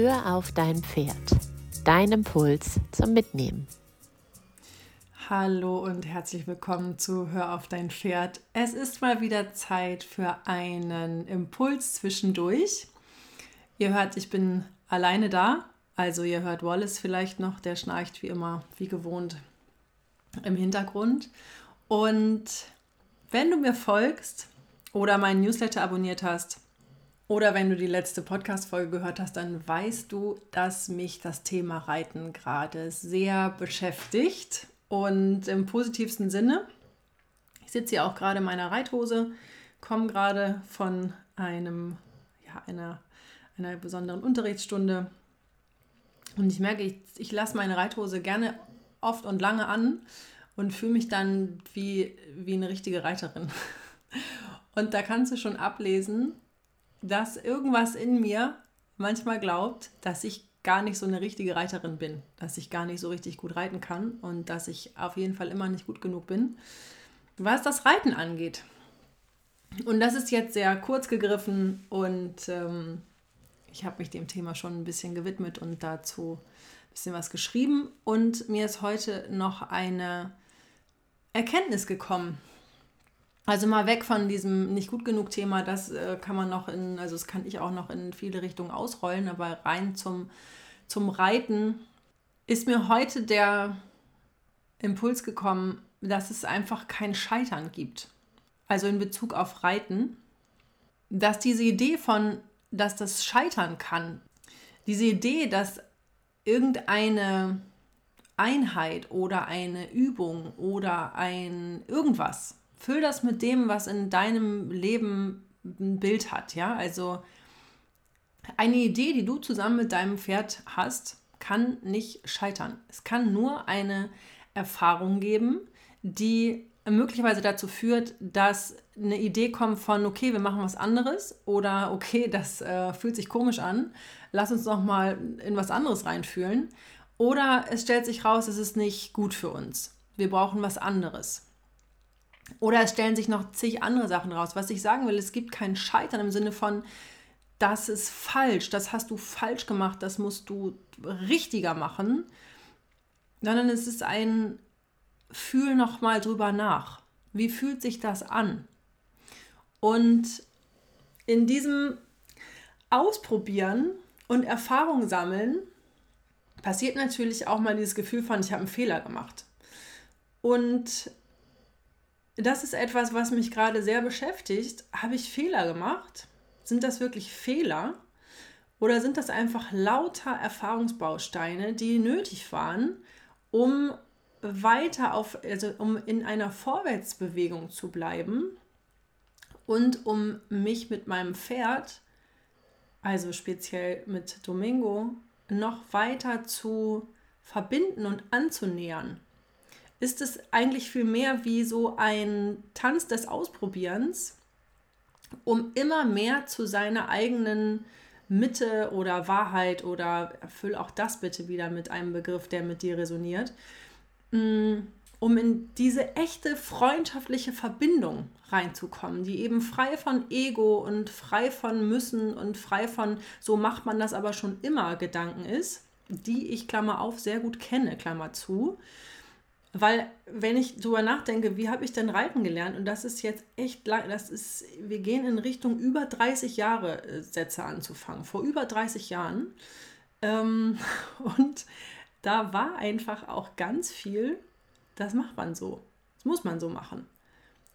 Hör auf dein Pferd. Dein Impuls zum Mitnehmen. Hallo und herzlich willkommen zu Hör auf dein Pferd. Es ist mal wieder Zeit für einen Impuls zwischendurch. Ihr hört, ich bin alleine da. Also ihr hört Wallace vielleicht noch, der schnarcht wie immer, wie gewohnt im Hintergrund. Und wenn du mir folgst oder meinen Newsletter abonniert hast, oder wenn du die letzte Podcast-Folge gehört hast, dann weißt du, dass mich das Thema Reiten gerade sehr beschäftigt und im positivsten Sinne. Ich sitze hier auch gerade in meiner Reithose, komme gerade von einem, ja, einer, einer besonderen Unterrichtsstunde und ich merke, ich, ich lasse meine Reithose gerne oft und lange an und fühle mich dann wie, wie eine richtige Reiterin. Und da kannst du schon ablesen, dass irgendwas in mir manchmal glaubt, dass ich gar nicht so eine richtige Reiterin bin, dass ich gar nicht so richtig gut reiten kann und dass ich auf jeden Fall immer nicht gut genug bin, was das Reiten angeht. Und das ist jetzt sehr kurz gegriffen und ähm, ich habe mich dem Thema schon ein bisschen gewidmet und dazu ein bisschen was geschrieben. Und mir ist heute noch eine Erkenntnis gekommen, also mal weg von diesem nicht gut genug Thema, das äh, kann man noch in, also das kann ich auch noch in viele Richtungen ausrollen, aber rein zum, zum Reiten ist mir heute der Impuls gekommen, dass es einfach kein Scheitern gibt. Also in Bezug auf Reiten, dass diese Idee von, dass das scheitern kann, diese Idee, dass irgendeine Einheit oder eine Übung oder ein irgendwas füll das mit dem, was in deinem Leben ein Bild hat, ja? Also eine Idee, die du zusammen mit deinem Pferd hast, kann nicht scheitern. Es kann nur eine Erfahrung geben, die möglicherweise dazu führt, dass eine Idee kommt von, okay, wir machen was anderes oder okay, das äh, fühlt sich komisch an, lass uns noch mal in was anderes reinfühlen. Oder es stellt sich raus, es ist nicht gut für uns. Wir brauchen was anderes. Oder es stellen sich noch zig andere Sachen raus. Was ich sagen will, es gibt kein Scheitern im Sinne von, das ist falsch, das hast du falsch gemacht, das musst du richtiger machen, sondern es ist ein Fühl noch mal drüber nach. Wie fühlt sich das an? Und in diesem Ausprobieren und Erfahrung sammeln passiert natürlich auch mal dieses Gefühl von, ich habe einen Fehler gemacht. Und das ist etwas, was mich gerade sehr beschäftigt. Habe ich Fehler gemacht? Sind das wirklich Fehler? Oder sind das einfach lauter Erfahrungsbausteine, die nötig waren, um weiter auf, also um in einer Vorwärtsbewegung zu bleiben und um mich mit meinem Pferd, also speziell mit Domingo, noch weiter zu verbinden und anzunähern? Ist es eigentlich viel mehr wie so ein Tanz des Ausprobierens, um immer mehr zu seiner eigenen Mitte oder Wahrheit oder erfüll auch das bitte wieder mit einem Begriff, der mit dir resoniert, mm, um in diese echte freundschaftliche Verbindung reinzukommen, die eben frei von Ego und frei von Müssen und frei von so macht man das aber schon immer Gedanken ist, die ich Klammer auf sehr gut kenne, Klammer zu weil, wenn ich darüber nachdenke, wie habe ich denn reiten gelernt? Und das ist jetzt echt lang, das ist, wir gehen in Richtung über 30 Jahre äh, Sätze anzufangen, vor über 30 Jahren. Ähm, und da war einfach auch ganz viel, das macht man so. Das muss man so machen.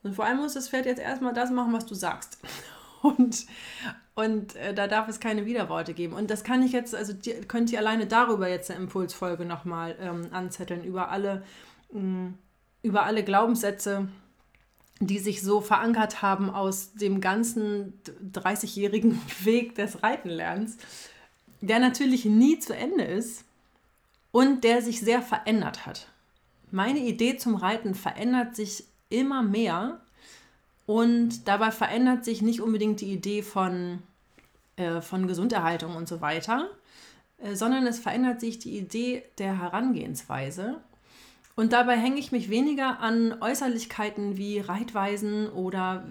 Und vor allem muss das Pferd jetzt erstmal das machen, was du sagst. Und, und äh, da darf es keine Widerworte geben. Und das kann ich jetzt, also die, könnt ihr alleine darüber jetzt eine Impulsfolge nochmal ähm, anzetteln, über alle über alle Glaubenssätze, die sich so verankert haben aus dem ganzen 30-jährigen Weg des Reitenlernens, der natürlich nie zu Ende ist und der sich sehr verändert hat. Meine Idee zum Reiten verändert sich immer mehr und dabei verändert sich nicht unbedingt die Idee von, äh, von Gesunderhaltung und so weiter, äh, sondern es verändert sich die Idee der Herangehensweise und dabei hänge ich mich weniger an Äußerlichkeiten wie Reitweisen oder,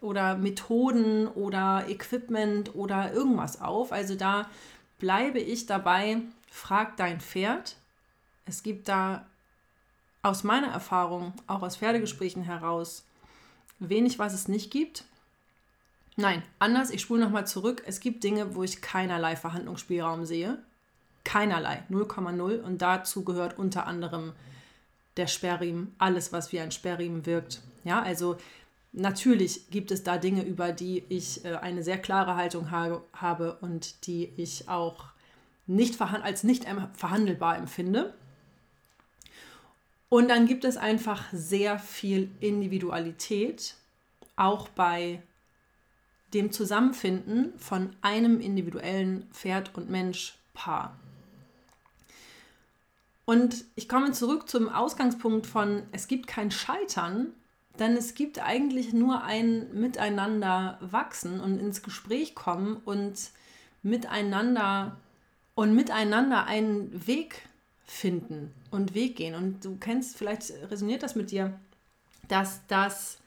oder Methoden oder Equipment oder irgendwas auf. Also da bleibe ich dabei, frag dein Pferd. Es gibt da aus meiner Erfahrung, auch aus Pferdegesprächen heraus, wenig, was es nicht gibt. Nein, anders, ich spule nochmal zurück. Es gibt Dinge, wo ich keinerlei Verhandlungsspielraum sehe. Keinerlei, 0,0. Und dazu gehört unter anderem der Sperrriemen, alles, was wie ein Sperrriemen wirkt. Ja, also natürlich gibt es da Dinge, über die ich äh, eine sehr klare Haltung ha habe und die ich auch nicht als nicht verhandelbar empfinde. Und dann gibt es einfach sehr viel Individualität, auch bei dem Zusammenfinden von einem individuellen Pferd- und Mensch-Paar. Und ich komme zurück zum Ausgangspunkt von, es gibt kein Scheitern, denn es gibt eigentlich nur ein Miteinander wachsen und ins Gespräch kommen und miteinander und miteinander einen Weg finden und Weg gehen. Und du kennst, vielleicht resoniert das mit dir, dass das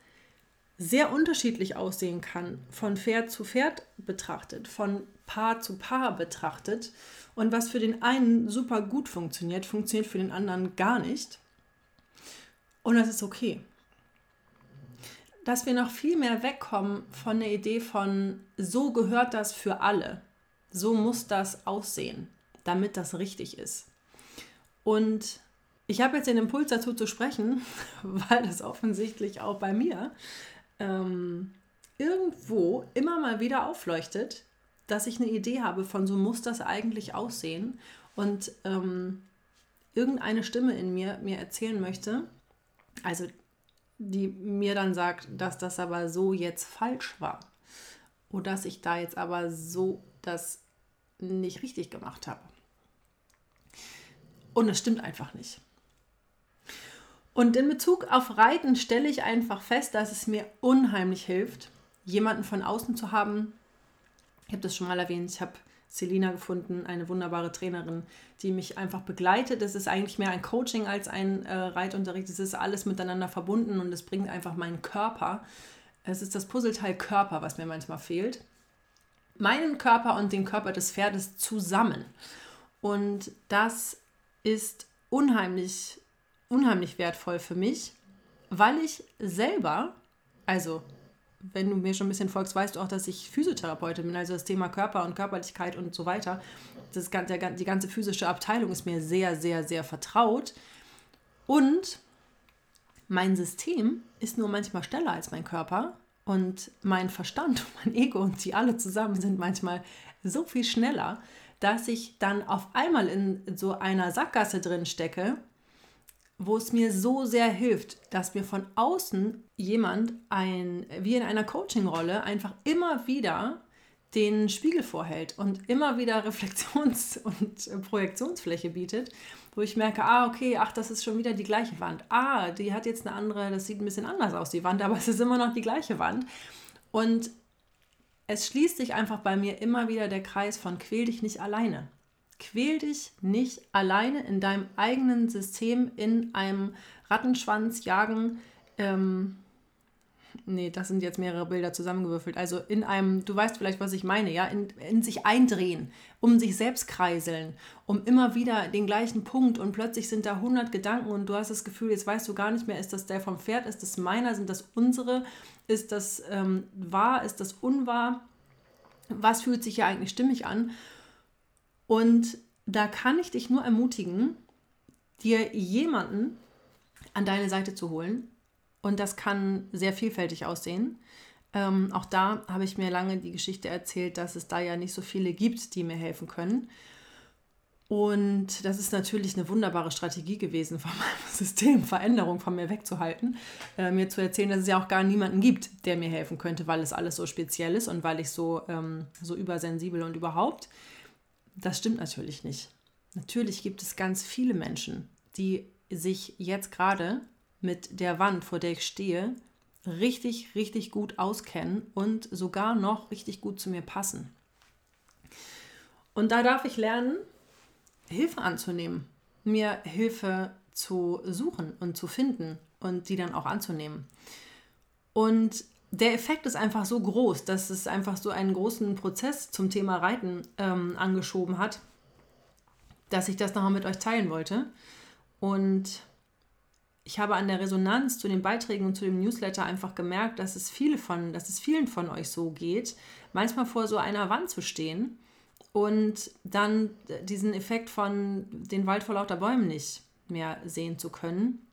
sehr unterschiedlich aussehen kann, von Pferd zu Pferd betrachtet, von Paar zu Paar betrachtet. Und was für den einen super gut funktioniert, funktioniert für den anderen gar nicht. Und das ist okay. Dass wir noch viel mehr wegkommen von der Idee von, so gehört das für alle, so muss das aussehen, damit das richtig ist. Und ich habe jetzt den Impuls dazu zu sprechen, weil das offensichtlich auch bei mir ähm, irgendwo immer mal wieder aufleuchtet, dass ich eine Idee habe von so muss das eigentlich aussehen und ähm, irgendeine Stimme in mir mir erzählen möchte, also die mir dann sagt, dass das aber so jetzt falsch war oder dass ich da jetzt aber so das nicht richtig gemacht habe. Und es stimmt einfach nicht. Und in Bezug auf Reiten stelle ich einfach fest, dass es mir unheimlich hilft, jemanden von außen zu haben. Ich habe das schon mal erwähnt, ich habe Selina gefunden, eine wunderbare Trainerin, die mich einfach begleitet. Es ist eigentlich mehr ein Coaching als ein äh, Reitunterricht. Es ist alles miteinander verbunden und es bringt einfach meinen Körper. Es ist das Puzzleteil Körper, was mir manchmal fehlt. Meinen Körper und den Körper des Pferdes zusammen. Und das ist unheimlich unheimlich wertvoll für mich, weil ich selber, also wenn du mir schon ein bisschen folgst, weißt du auch, dass ich Physiotherapeutin bin. Also das Thema Körper und Körperlichkeit und so weiter. Das, der, die ganze physische Abteilung ist mir sehr, sehr, sehr vertraut. Und mein System ist nur manchmal schneller als mein Körper. Und mein Verstand und mein Ego und die alle zusammen sind manchmal so viel schneller, dass ich dann auf einmal in so einer Sackgasse drin stecke wo es mir so sehr hilft, dass mir von außen jemand ein, wie in einer Coaching-Rolle einfach immer wieder den Spiegel vorhält und immer wieder Reflexions- und Projektionsfläche bietet, wo ich merke, ah, okay, ach, das ist schon wieder die gleiche Wand. Ah, die hat jetzt eine andere, das sieht ein bisschen anders aus, die Wand, aber es ist immer noch die gleiche Wand. Und es schließt sich einfach bei mir immer wieder der Kreis von quäl dich nicht alleine. Quäl dich nicht alleine in deinem eigenen System in einem Rattenschwanz jagen. Ähm, nee, das sind jetzt mehrere Bilder zusammengewürfelt. Also in einem, du weißt vielleicht, was ich meine, ja, in, in sich eindrehen, um sich selbst kreiseln, um immer wieder den gleichen Punkt und plötzlich sind da 100 Gedanken und du hast das Gefühl, jetzt weißt du gar nicht mehr, ist das der vom Pferd, ist das meiner, sind das unsere, ist das ähm, wahr, ist das unwahr, was fühlt sich ja eigentlich stimmig an? Und da kann ich dich nur ermutigen, dir jemanden an deine Seite zu holen. Und das kann sehr vielfältig aussehen. Ähm, auch da habe ich mir lange die Geschichte erzählt, dass es da ja nicht so viele gibt, die mir helfen können. Und das ist natürlich eine wunderbare Strategie gewesen, von meinem System Veränderung von mir wegzuhalten, äh, mir zu erzählen, dass es ja auch gar niemanden gibt, der mir helfen könnte, weil es alles so speziell ist und weil ich so, ähm, so übersensibel und überhaupt. Das stimmt natürlich nicht. Natürlich gibt es ganz viele Menschen, die sich jetzt gerade mit der Wand, vor der ich stehe, richtig, richtig gut auskennen und sogar noch richtig gut zu mir passen. Und da darf ich lernen, Hilfe anzunehmen, mir Hilfe zu suchen und zu finden und die dann auch anzunehmen. Und der Effekt ist einfach so groß, dass es einfach so einen großen Prozess zum Thema Reiten ähm, angeschoben hat, dass ich das nochmal mit euch teilen wollte. Und ich habe an der Resonanz zu den Beiträgen und zu dem Newsletter einfach gemerkt, dass es viele von, dass es vielen von euch so geht, manchmal vor so einer Wand zu stehen und dann diesen Effekt von den Wald vor lauter Bäumen nicht mehr sehen zu können.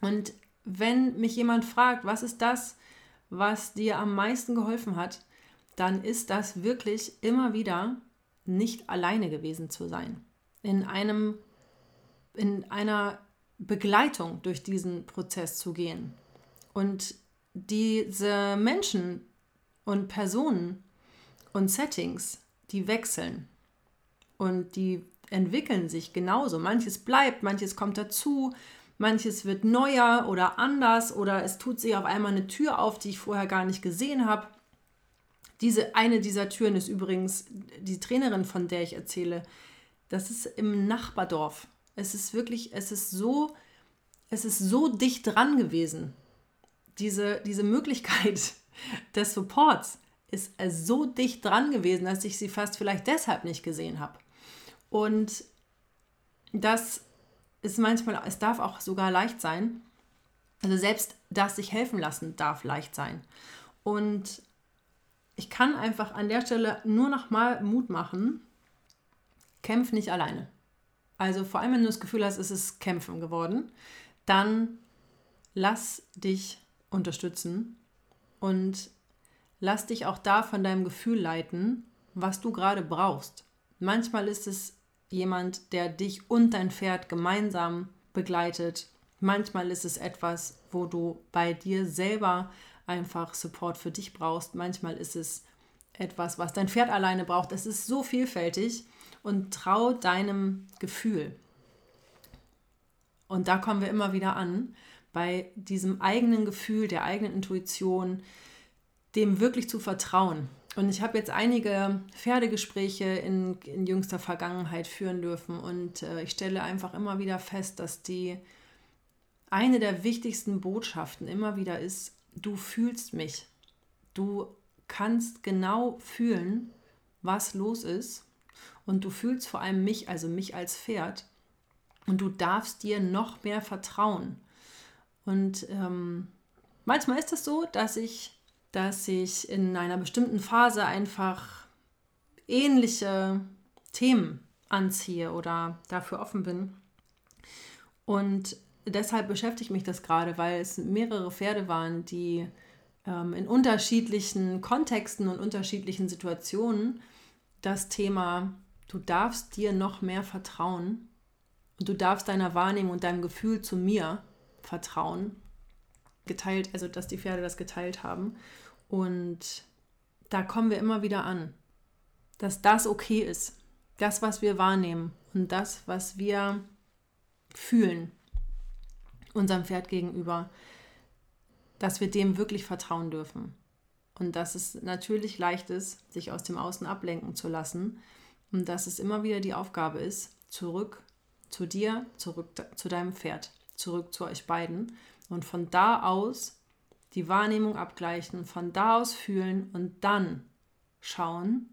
Und wenn mich jemand fragt, was ist das, was dir am meisten geholfen hat, dann ist das wirklich immer wieder nicht alleine gewesen zu sein. In einem in einer Begleitung durch diesen Prozess zu gehen. Und diese Menschen und Personen und Settings, die wechseln und die entwickeln sich genauso. Manches bleibt, manches kommt dazu, manches wird neuer oder anders oder es tut sich auf einmal eine Tür auf, die ich vorher gar nicht gesehen habe. Diese eine dieser Türen ist übrigens die Trainerin, von der ich erzähle. Das ist im Nachbardorf. Es ist wirklich, es ist so, es ist so dicht dran gewesen. Diese, diese Möglichkeit des Supports ist so dicht dran gewesen, dass ich sie fast vielleicht deshalb nicht gesehen habe. Und das ist manchmal, es darf auch sogar leicht sein. Also selbst das sich helfen lassen darf leicht sein. Und ich kann einfach an der Stelle nur noch mal Mut machen, kämpf nicht alleine. Also vor allem, wenn du das Gefühl hast, es ist Kämpfen geworden, dann lass dich unterstützen und lass dich auch da von deinem Gefühl leiten, was du gerade brauchst. Manchmal ist es jemand, der dich und dein Pferd gemeinsam begleitet. Manchmal ist es etwas, wo du bei dir selber einfach Support für dich brauchst. Manchmal ist es etwas, was dein Pferd alleine braucht. Es ist so vielfältig und trau deinem Gefühl. Und da kommen wir immer wieder an, bei diesem eigenen Gefühl, der eigenen Intuition, dem wirklich zu vertrauen. Und ich habe jetzt einige Pferdegespräche in, in jüngster Vergangenheit führen dürfen und äh, ich stelle einfach immer wieder fest, dass die eine der wichtigsten Botschaften immer wieder ist, du fühlst mich. Du kannst genau fühlen, was los ist und du fühlst vor allem mich, also mich als Pferd, und du darfst dir noch mehr vertrauen. Und ähm, manchmal ist es das so, dass ich, dass ich in einer bestimmten Phase einfach ähnliche Themen anziehe oder dafür offen bin. Und deshalb beschäftigt mich das gerade, weil es mehrere Pferde waren, die ähm, in unterschiedlichen Kontexten und unterschiedlichen Situationen das Thema Du darfst dir noch mehr vertrauen und du darfst deiner Wahrnehmung und deinem Gefühl zu mir vertrauen. Geteilt, also dass die Pferde das geteilt haben. Und da kommen wir immer wieder an, dass das okay ist. Das, was wir wahrnehmen und das, was wir fühlen unserem Pferd gegenüber, dass wir dem wirklich vertrauen dürfen. Und dass es natürlich leicht ist, sich aus dem Außen ablenken zu lassen und dass es immer wieder die Aufgabe ist, zurück zu dir, zurück zu deinem Pferd, zurück zu euch beiden und von da aus die Wahrnehmung abgleichen, von da aus fühlen und dann schauen,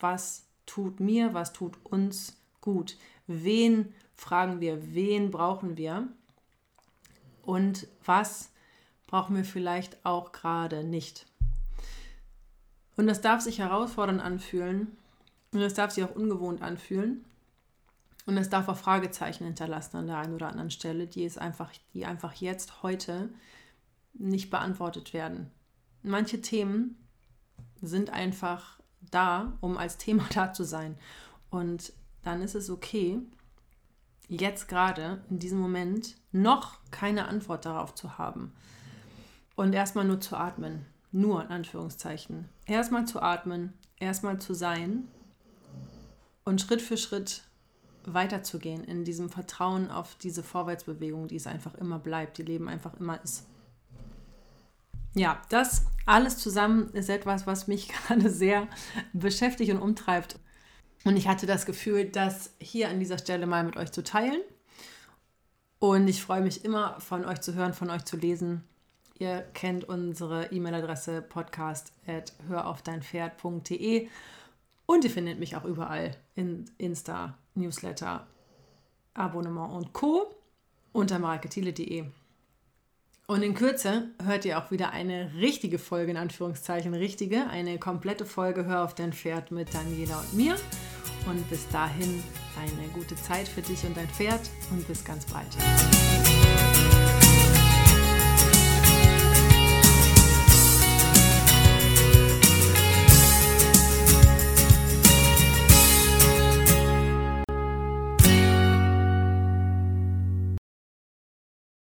was tut mir, was tut uns gut. Wen fragen wir, wen brauchen wir und was brauchen wir vielleicht auch gerade nicht. Und das darf sich herausfordernd anfühlen, und es darf sich auch ungewohnt anfühlen. Und es darf auch Fragezeichen hinterlassen an der einen oder anderen Stelle, die, es einfach, die einfach jetzt, heute nicht beantwortet werden. Manche Themen sind einfach da, um als Thema da zu sein. Und dann ist es okay, jetzt gerade in diesem Moment noch keine Antwort darauf zu haben. Und erstmal nur zu atmen. Nur in Anführungszeichen. Erstmal zu atmen, erstmal zu sein und Schritt für Schritt weiterzugehen in diesem Vertrauen auf diese Vorwärtsbewegung, die es einfach immer bleibt, die Leben einfach immer ist. Ja, das alles zusammen ist etwas, was mich gerade sehr beschäftigt und umtreibt. Und ich hatte das Gefühl, das hier an dieser Stelle mal mit euch zu teilen. Und ich freue mich immer, von euch zu hören, von euch zu lesen. Ihr kennt unsere E-Mail-Adresse podcast at höraufdeinpferd.de und ihr findet mich auch überall in Insta, Newsletter, Abonnement und Co. unter maraketile.de. Und in Kürze hört ihr auch wieder eine richtige Folge, in Anführungszeichen richtige, eine komplette Folge Hör auf dein Pferd mit Daniela und mir. Und bis dahin eine gute Zeit für dich und dein Pferd und bis ganz bald.